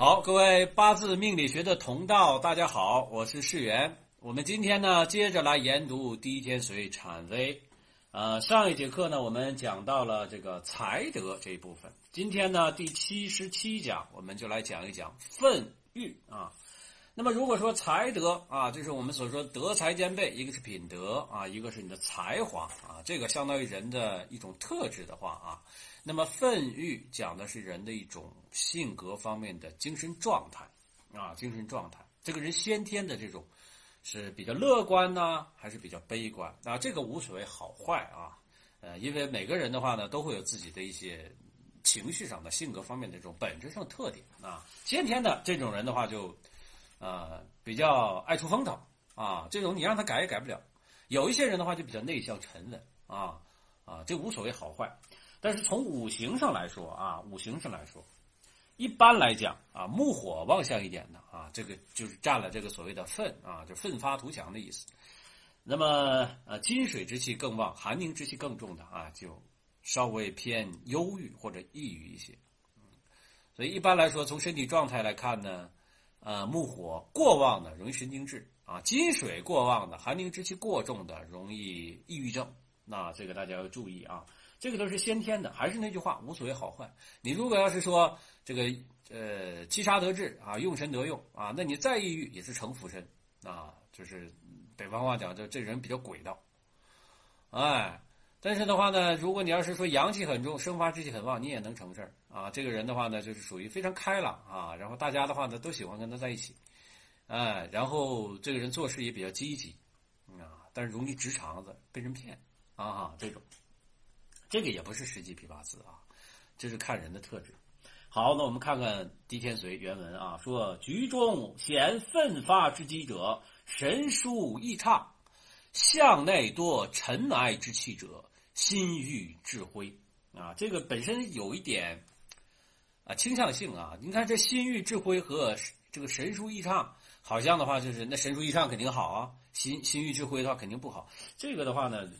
好，各位八字命理学的同道，大家好，我是世元。我们今天呢，接着来研读第一天水产微。呃，上一节课呢，我们讲到了这个财德这一部分。今天呢，第七十七讲，我们就来讲一讲愤欲啊。那么，如果说才德啊，就是我们所说德才兼备，一个是品德啊，一个是你的才华啊，这个相当于人的一种特质的话啊。那么愤欲讲的是人的一种性格方面的精神状态啊，精神状态。这个人先天的这种是比较乐观呢，还是比较悲观啊？这个无所谓好坏啊，呃，因为每个人的话呢，都会有自己的一些情绪上的性格方面的这种本质上特点啊。先天的这种人的话就。呃，比较爱出风头啊，这种你让他改也改不了。有一些人的话就比较内向沉稳啊啊，这无所谓好坏。但是从五行上来说啊，五行上来说，一般来讲啊，木火旺相一点的啊，这个就是占了这个所谓的奋啊，就奋发图强的意思。那么呃，金水之气更旺，寒凝之气更重的啊，就稍微偏忧郁或者抑郁一些。所以一般来说，从身体状态来看呢。呃，木火过旺的容易神经质啊，金水过旺的寒凝之气过重的容易抑郁症。那这个大家要注意啊，这个都是先天的。还是那句话，无所谓好坏。你如果要是说这个呃七杀得志啊，用神得用啊，那你再抑郁也是成福身啊，就是北方话讲，就这人比较诡道，哎。但是的话呢，如果你要是说阳气很重，生发之气很旺，你也能成事儿啊。这个人的话呢，就是属于非常开朗啊，然后大家的话呢都喜欢跟他在一起，哎，然后这个人做事也比较积极啊，但是容易直肠子，被人骗啊，这种，这个也不是实际批八字啊，这是看人的特质。好，那我们看看狄天随原文啊，说局中显奋发之机者，神疏异畅，向内多尘埃之气者。心欲智慧啊，这个本身有一点啊倾向性啊。你看这心欲智慧和这个神书异畅，好像的话就是那神书异畅肯定好啊，心心欲智慧的话肯定不好。这个的话呢，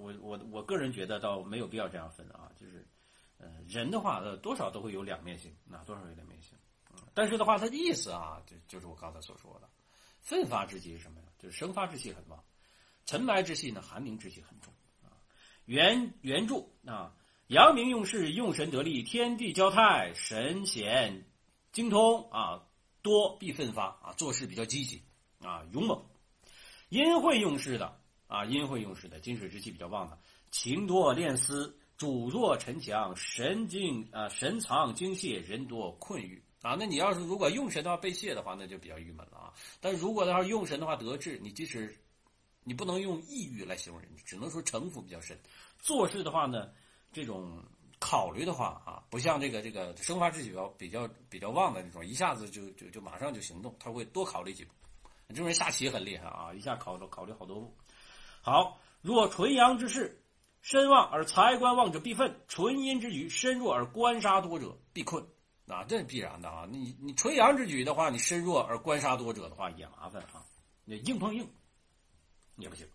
我我我个人觉得倒没有必要这样分啊，就是呃人的话呃多少都会有两面性，那多少有两面性。但是的话，他的意思啊，就就是我刚才所说的，奋发之气是什么呀？就是生发之气很旺，尘埃之气呢，寒凝之气很重。原原著啊，阳明用事，用神得力，天地交泰，神显精通啊，多必奋发啊，做事比较积极啊，勇猛。阴晦用事的啊，阴会用事的，金水之气比较旺的，情多恋思，主弱臣强，神经啊，神藏精泄，人多困郁啊。那你要是如果用神的话被泄的话，那就比较郁闷了啊。但如果要是用神的话得志，你即使。你不能用抑郁来形容人，只能说城府比较深。做事的话呢，这种考虑的话啊，不像这个这个生发之气比较比较比较旺的那种，一下子就就就马上就行动，他会多考虑几步。这种人下棋很厉害啊，一下考考虑好多步。好，若纯阳之势，身旺而财官旺者必愤；纯阴之举，身弱而官杀多者必困。啊，这是必然的啊。你你纯阳之举的话，你身弱而官杀多者的话也麻烦啊。你硬碰硬。也不行。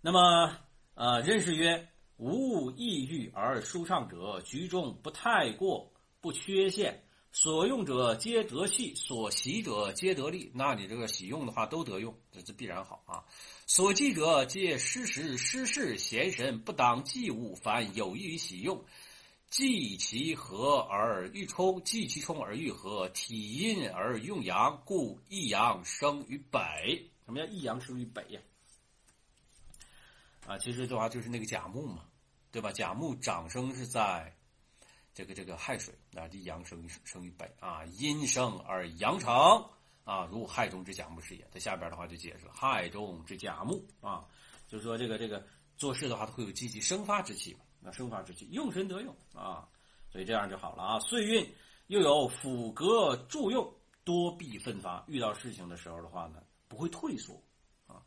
那么，呃，认识曰：无抑郁而舒畅者，局中不太过，不缺陷。所用者皆得气，所习者皆得力。那你这个喜用的话都得用，这这必然好啊。所记者皆失时失事，闲神不当祭物，凡有益于喜用，既其和而欲冲，既其冲而欲和，体阴而用阳，故一阳生于北。什么叫一阳生于北呀？啊，其实的话就是那个甲木嘛，对吧？甲木长生是在这个这个亥水，啊，一阳生于生于北啊，阴生而阳成啊，如亥中之甲木是也。在下边的话就解释了，亥中之甲木啊，就是说这个这个做事的话，它会有积极生发之气嘛，那生发之气用神得用啊，所以这样就好了啊。岁运又有辅格助用，多必奋发，遇到事情的时候的话呢，不会退缩啊。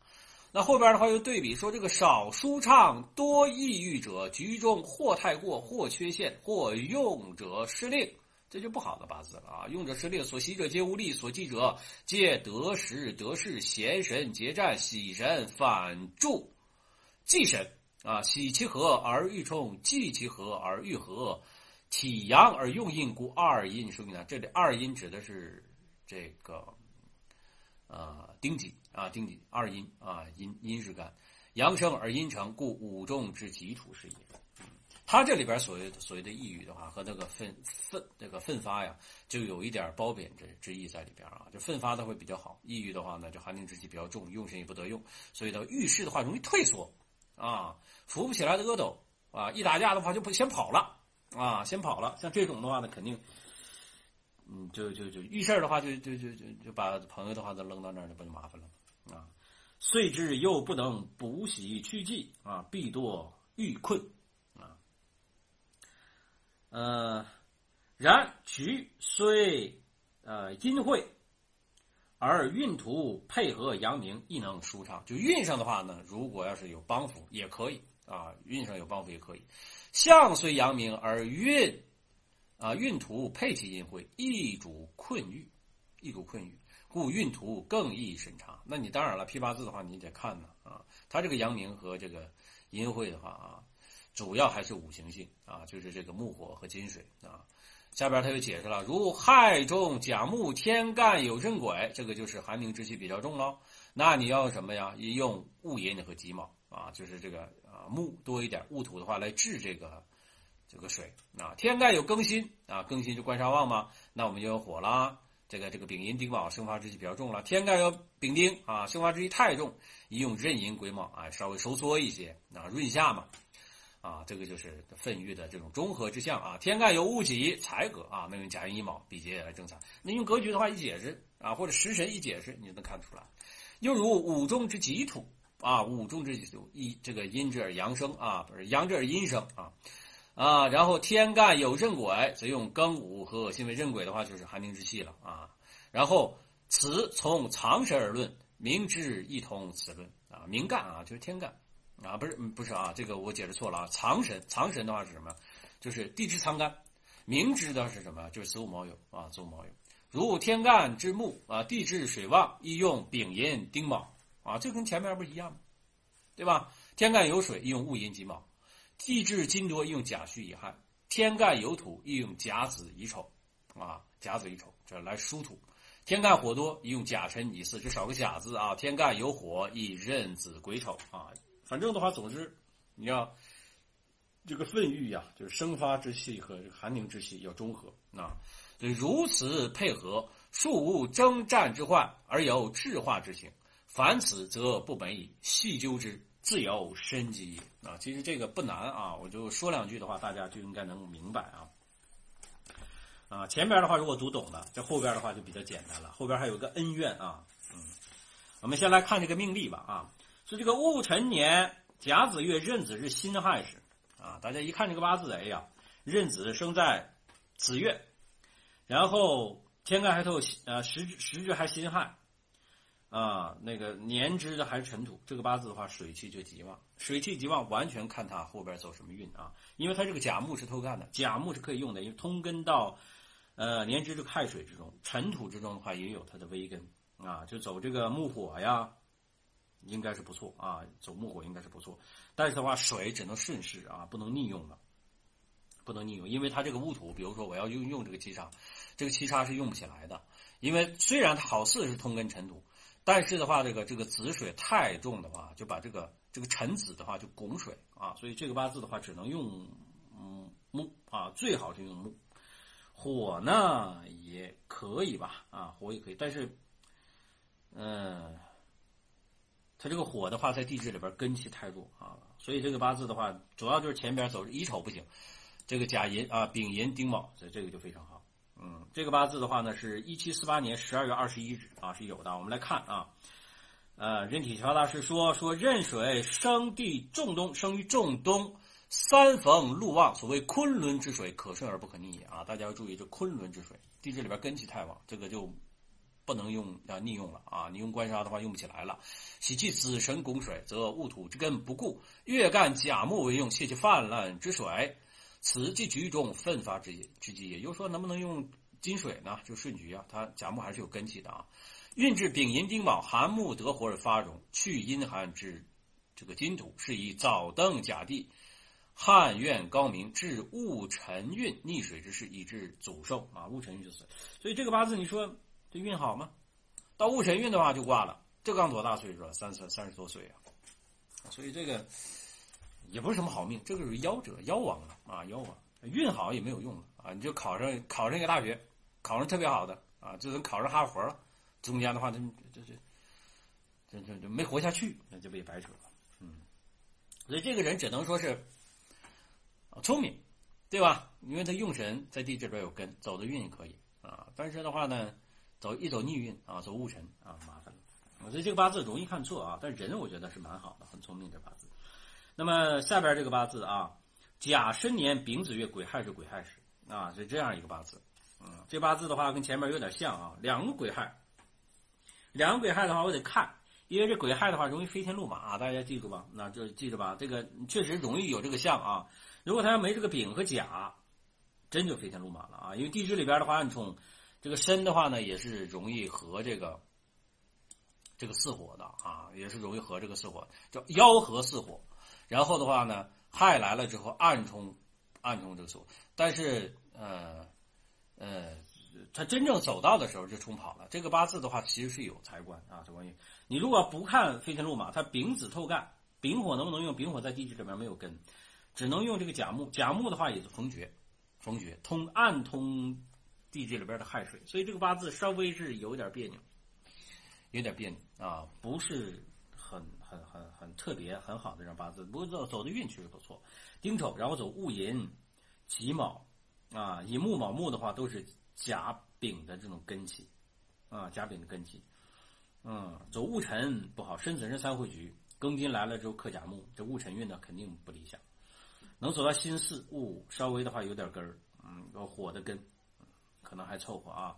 那后边的话又对比说，这个少舒畅多抑郁者，局中或太过，或缺陷，或用者失令，这就不好的八字了啊！用者失令，所习者皆无力，所忌者皆得时得势，闲神结战，喜神反助，忌神啊，喜其和而欲冲，忌其和而欲和，体阳而用阴，故二阴生于男。这里二阴指的是这个呃丁己啊，丁己二阴啊，阴阴是干，阳生而阴成，故五重之己土是也。他这里边所谓所谓的抑郁的话，和那个奋奋这个奋发呀，就有一点褒贬之之意在里边啊。就奋发的会比较好，抑郁的话呢，就寒凝之气比较重，用神也不得用，所以呢，遇事的话容易退缩啊，扶不起来的阿斗啊，一打架的话就不先跑了啊，先跑了。像这种的话呢，肯定，嗯，就就就遇事的话，就就就就就把朋友的话都扔到那儿，不就麻烦了啊。遂之又不能补喜去忌啊，必多遇困。呃，然局虽呃阴晦，而运途配合阳明，亦能舒畅。就运上的话呢，如果要是有帮扶，也可以啊，运上有帮扶也可以。象虽阳明，而运啊运途配其阴晦，易主困郁，易主困郁，故运途更易审查。那你当然了，批八字的话，你得看呢啊，他这个阳明和这个阴晦的话啊。主要还是五行性啊，就是这个木火和金水啊。下边他又解释了，如亥中甲木天干有壬癸，这个就是寒凝之气比较重喽。那你要什么呀？用戊寅和己卯啊，就是这个啊木多一点，戊土的话来治这个这个水啊。天干有庚辛啊，庚辛就官杀旺嘛，那我们就有火啦。这个这个丙寅丁卯生发之气比较重了。天干有丙丁啊，生发之气太重，一用壬寅癸卯啊，稍微收缩一些啊，润下嘛。啊，这个就是奋欲的这种中和之象啊。天干有戊己财格啊，那用甲寅乙卯比劫也来正财。那用格局的话一解释啊，或者食神一解释，你就能看出来。又如五中之己土啊，五中之己土一这个阴之而阳生啊，不是阳之而阴生啊啊。然后天干有壬癸，则用庚午和辛为壬癸的话，就是寒凝之气了啊。然后此从藏神而论，明之一同此论啊，明干啊就是天干。啊，不是，不是啊，这个我解释错了啊。藏神，藏神的话是什么？就是地支藏干。明支的是什么？就是子午卯酉啊，子午卯酉。如天干之木啊，地支水旺，宜用丙寅丁卯啊，这跟前面不一样吗？对吧？天干有水，宜用戊寅己卯；地支金多，用甲戌乙亥；天干有土，宜用甲子乙丑啊，甲子乙丑这来疏土。天干火多，宜用甲辰乙巳，就少个甲字啊。天干有火，宜壬子癸丑啊。反正的话，总之，你要这个愤欲呀，就是生发之气和寒凝之气要中和啊。如此配合，数无征战之患，而有智化之行。凡此，则不本矣。细究之，自有深机啊。其实这个不难啊，我就说两句的话，大家就应该能明白啊。啊，前边的话如果读懂了，这后边的话就比较简单了。后边还有个恩怨啊，嗯，我们先来看这个命例吧啊。这个戊辰年甲子月壬子日辛亥时，啊，大家一看这个八字，哎呀，壬子生在子月，然后天干还透呃时时支还辛亥，啊，那个年支的还是辰土，这个八字的话水气就极旺，水气极旺完全看他后边走什么运啊，因为他这个甲木是偷干的，甲木是可以用的，因为通根到呃年支这个亥水之中，辰土之中的话也有它的微根啊，就走这个木火呀。应该是不错啊，走木火应该是不错，但是的话，水只能顺势啊，不能逆用了，不能逆用，因为它这个戊土，比如说我要用用这个七杀，这个七杀是用不起来的，因为虽然它好似是通根尘土，但是的话，这个这个子水太重的话，就把这个这个辰子的话就拱水啊，所以这个八字的话只能用嗯木啊，最好是用木，火呢也可以吧啊，火也可以，但是嗯。它这个火的话，在地支里边根气太弱啊，所以这个八字的话，主要就是前边走乙丑不行，这个甲寅啊、丙寅、丁卯，这这个就非常好。嗯，这个八字的话呢，是一七四八年十二月二十一日啊，是有的。我们来看啊，呃，人体调大师说说壬水生地仲东，生于仲东，三逢禄旺，所谓昆仑之水，可顺而不可逆也啊。大家要注意，这昆仑之水，地支里边根气太旺，这个就。不能用啊，逆用了啊！你用官杀的话用不起来了。喜气子神拱水，则戊土之根不固。月干甲木为用，泄其泛滥之水，此即局中奋发之之机也。就是说，能不能用金水呢？就顺局啊，它甲木还是有根气的啊。运至丙寅丁卯，寒木得火而发荣，去阴寒之这个金土，是以早登甲地汉苑高明，至戊辰运逆水之势，以致祖寿啊。戊辰运就是，所以这个八字你说这运好吗？到戊辰运的话就挂了。这刚多大岁数啊？三十三十多岁啊。所以这个也不是什么好命，这个是夭折夭亡了啊，夭亡。运好也没有用啊！你就考上考上一个大学，考上特别好的啊，就能考上哈佛了。中间的话，这这这这这这没活下去，那就被白扯了。嗯，所以这个人只能说是聪明，对吧？因为他用神在地这边有根，走的运也可以啊。但是的话呢，走一走逆运啊，走戊辰啊，麻烦了。所以这个八字容易看错啊。但人我觉得是蛮好的，很聪明这八字。那么下边这个八字啊。甲申年丙子月癸亥是癸亥时啊，是这样一个八字，嗯，这八字的话跟前面有点像啊，两个癸亥，两个癸亥的话我得看，因为这癸亥的话容易飞天禄马，大家记住吧，那就记着吧，这个确实容易有这个相啊。如果他要没这个丙和甲，真就飞天禄马了啊，因为地支里边的话暗冲，这个申的话呢也是容易合这个这个四火的啊，也是容易合这个四火，叫吆合四火，然后的话呢。亥来了之后，暗冲，暗冲这个数，但是呃呃，他真正走到的时候就冲跑了。这个八字的话，其实是有财官啊，这关系。你如果不看飞天路马，他丙子透干，丙火能不能用？丙火在地支里面没有根，只能用这个甲木。甲木的话也是逢绝，逢绝通暗通地支里边的亥水，所以这个八字稍微是有点别扭，有点别扭啊，不是。很很很很特别很好的这张八字，不过走走的运确实不错。丁丑，然后走戊寅、己卯，啊，乙木、卯木的话都是甲丙的这种根气，啊，甲丙的根气。嗯，走戊辰不好，申子申三会局，庚金来了之后克甲木，这戊辰运呢肯定不理想。能走到辛巳戊，稍微的话有点根儿，嗯，有火的根，可能还凑合啊。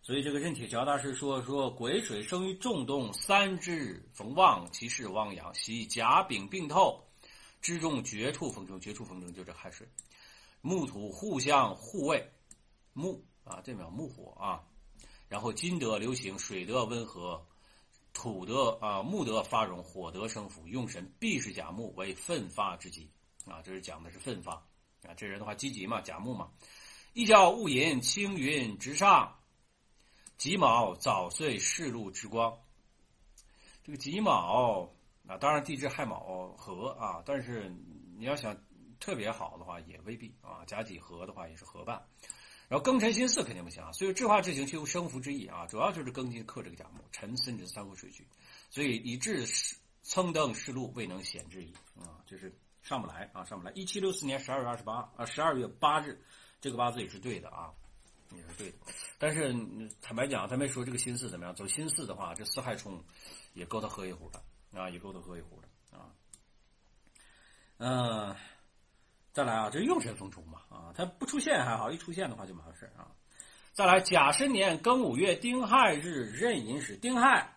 所以这个任铁桥大师说：“说癸水生于仲冬，三支逢旺，其势汪洋，喜甲丙并透，之中绝处逢生，绝处逢生就这亥水，木土互相护卫，木啊，这秒木火啊，然后金德流行，水德温和，土德啊木德发荣，火德生福，用神必是甲木为奋发之机啊，这是讲的是奋发。啊，这人的话积极嘛，甲木嘛，一叫戊寅，青云直上。”己卯早岁世禄之光，这个己卯啊，当然地支亥卯合啊，但是你要想特别好的话也未必啊。甲己合的话也是合办，然后庚辰辛巳肯定不行啊。所以制化之行，其有生福之意啊，主要就是庚金克这个甲木，辰申子三合水局，所以以致蹭登世禄未能显之矣啊，就是上不来啊，上不来。一七六四年十二月二十八啊，十二月八日，这个八字也是对的啊。也是对的，但是坦白讲，他没说这个心巳怎么样。走心巳的话，这四害冲也够他喝一壶的啊，也够他喝一壶的啊。嗯，再来啊，这用神逢冲嘛啊，他不出现还好，一出现的话就麻烦事啊。再来，甲申年庚午月丁亥日壬寅时，丁亥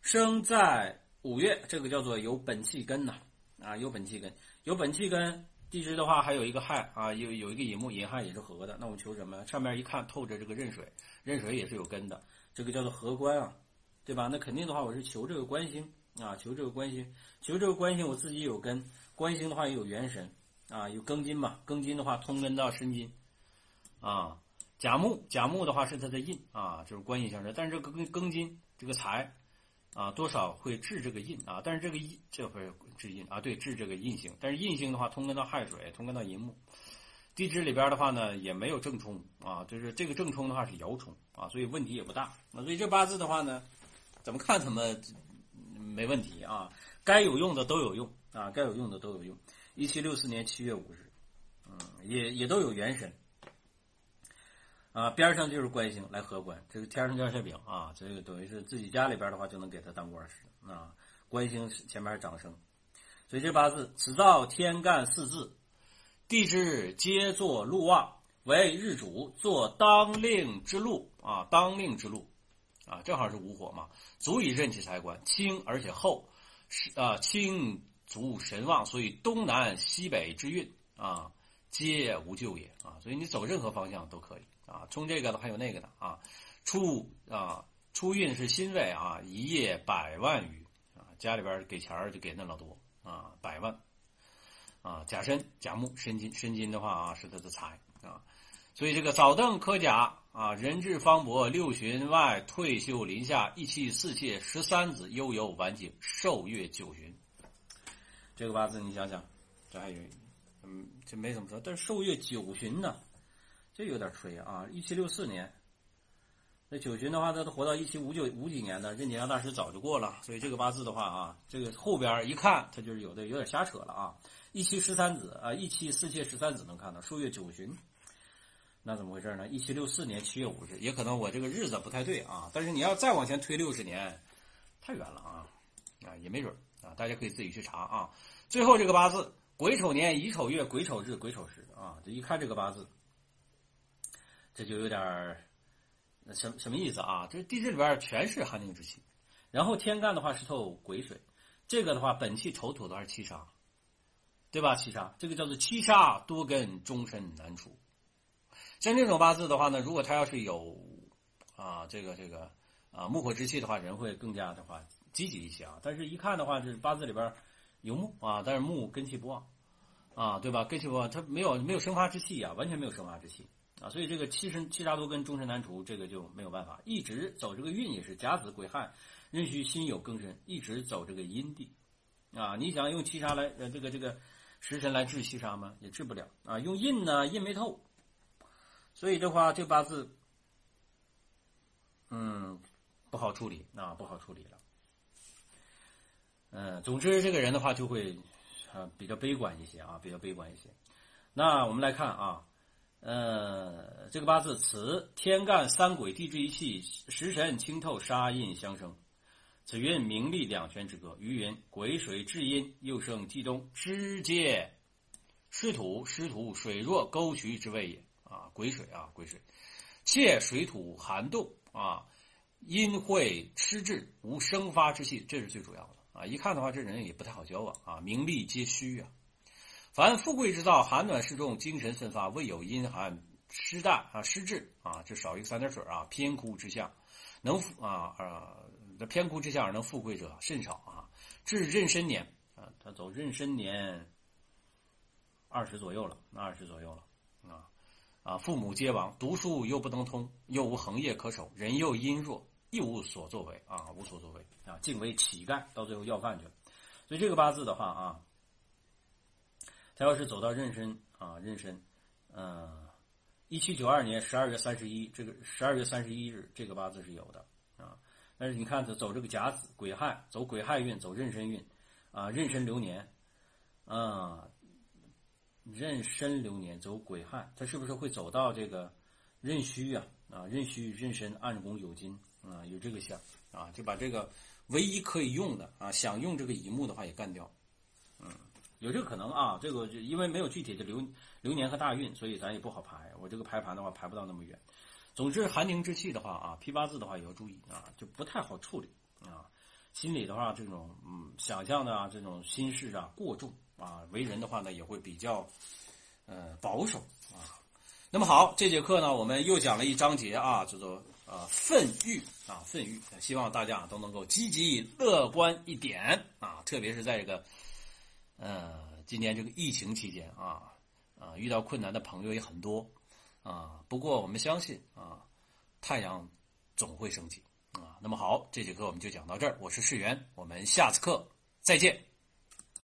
生在五月，这个叫做有本气根呐啊，有本气根，有本气根。地支的话还有一个亥啊，有有一个寅木，寅亥也是合的。那我们求什么？上面一看透着这个壬水，壬水也是有根的，这个叫做合官啊，对吧？那肯定的话，我是求这个官星啊，求这个官星，求这个官星，我自己有根，官星的话也有元神啊，有庚金嘛，庚金的话通根到申金啊，甲木，甲木的话是它的印啊，就是官印相生，但是这个庚庚金这个财。啊，多少会治这个印啊？但是这个印这会治印啊，对，治这个印星。但是印星的话，通根到亥水，通根到寅木，地支里边的话呢，也没有正冲啊，就是这个正冲的话是爻冲啊，所以问题也不大。那所以这八字的话呢，怎么看怎么没问题啊？该有用的都有用啊，该有用的都有用。一七六四年七月五日，嗯，也也都有元神。啊，边上就是官星来合官，这个天上掉馅饼啊，这个等于是自己家里边的话就能给他当官使啊。官星前面是长生，所以这八字此造天干四字，地支皆作禄旺，为日主做当令之禄啊，当令之禄啊，正好是午火嘛，足以任其财官，轻而且厚，是啊，轻足神旺，所以东南西北之运啊，皆无咎也啊，所以你走任何方向都可以。啊，冲这个的还有那个的啊，出啊出运是辛未啊，一夜百万余啊，家里边给钱就给那老多啊，百万。啊，甲申甲木申金申金的话啊是他的财啊，所以这个早登科甲啊，人至方伯六旬外退休临下一妻四妾十三子悠游晚景寿月九旬，这个八字你想想，这还有嗯这没怎么说，但是寿月九旬呢，这有点吹啊，一七六四年。那九旬的话，他都活到一七五九五几年的，任解阳大师早就过了，所以这个八字的话啊，这个后边一看，他就是有的有点瞎扯了啊。一七十三子啊，一七四妾十三子能看到，数月九旬，那怎么回事呢？一七六四年七月五日，也可能我这个日子不太对啊。但是你要再往前推六十年，太远了啊，啊也没准啊，大家可以自己去查啊。最后这个八字，癸丑年乙丑月癸丑日癸丑时啊，这一看这个八字，这就有点。那什什么意思啊？这地支里边全是寒凝之气，然后天干的话是透癸水，这个的话本气丑土的话是七杀，对吧？七杀这个叫做七杀多根，终身难除。像这种八字的话呢，如果他要是有啊这个这个啊木火之气的话，人会更加的话积极一些啊。但是一看的话，这八字里边有木啊，但是木根气不旺啊，对吧？根气不旺，他没有没有生发之气啊，完全没有生发之气。啊，所以这个七神七杀多根终身难除，这个就没有办法，一直走这个运也是甲子癸亥，壬戌辛酉庚申，一直走这个阴地，啊，你想用七杀来呃这个这个食神来治七杀吗？也治不了。啊，用印呢印没透，所以的话这八字，嗯，不好处理啊，不好处理了，嗯，总之这个人的话就会啊比较悲观一些啊，比较悲观一些，那我们来看啊。呃，这个八字，此天干三癸地支一气，食神清透，杀印相生。此运名利两全之格。余云癸水至阴，又生季东，之皆湿土，湿土水弱，沟渠之谓也。啊，癸水啊，癸水，切水土寒冻啊，阴会湿滞，无生发之气，这是最主要的啊。一看的话，这人也不太好交往啊，名利皆虚啊。凡富贵之道，寒暖适中，精神奋发，未有阴寒湿淡啊湿滞啊，就少一个三点水啊。偏枯之象，能啊啊，这偏枯之象而能富贵者甚少啊。至壬申年啊，他走壬申年二十左右了，那二十左右了啊啊，父母皆亡，读书又不能通，又无恒业可守，人又阴弱，一无所作为啊，无所作为啊，竟为乞丐，到最后要饭去了。所以这个八字的话啊。他要是走到壬申啊，壬申，嗯，一七九二年十二月三十一，这个十二月三十一日，这个八字是有的啊。但是你看他走这个甲子癸亥，走癸亥运，走壬申运，啊，壬申流年，啊，壬申流年走癸亥，他是不是会走到这个壬戌呀？啊，壬戌壬申暗宫酉金啊，有这个相啊，就把这个唯一可以用的啊，想用这个乙木的话也干掉，有这个可能啊，这个就因为没有具体的流流年和大运，所以咱也不好排。我这个排盘的话排不到那么远。总之，寒凝之气的话啊，批八字的话也要注意啊，就不太好处理啊。心里的话，这种嗯想象的啊，这种心事啊过重啊，为人的话呢也会比较呃保守啊。那么好，这节课呢我们又讲了一章节啊，叫做呃愤欲啊愤欲，希望大家都能够积极乐观一点啊，特别是在这个。呃，今年这个疫情期间啊，啊，遇到困难的朋友也很多，啊，不过我们相信啊，太阳总会升起啊。那么好，这节课我们就讲到这儿，我是世源，我们下次课再见。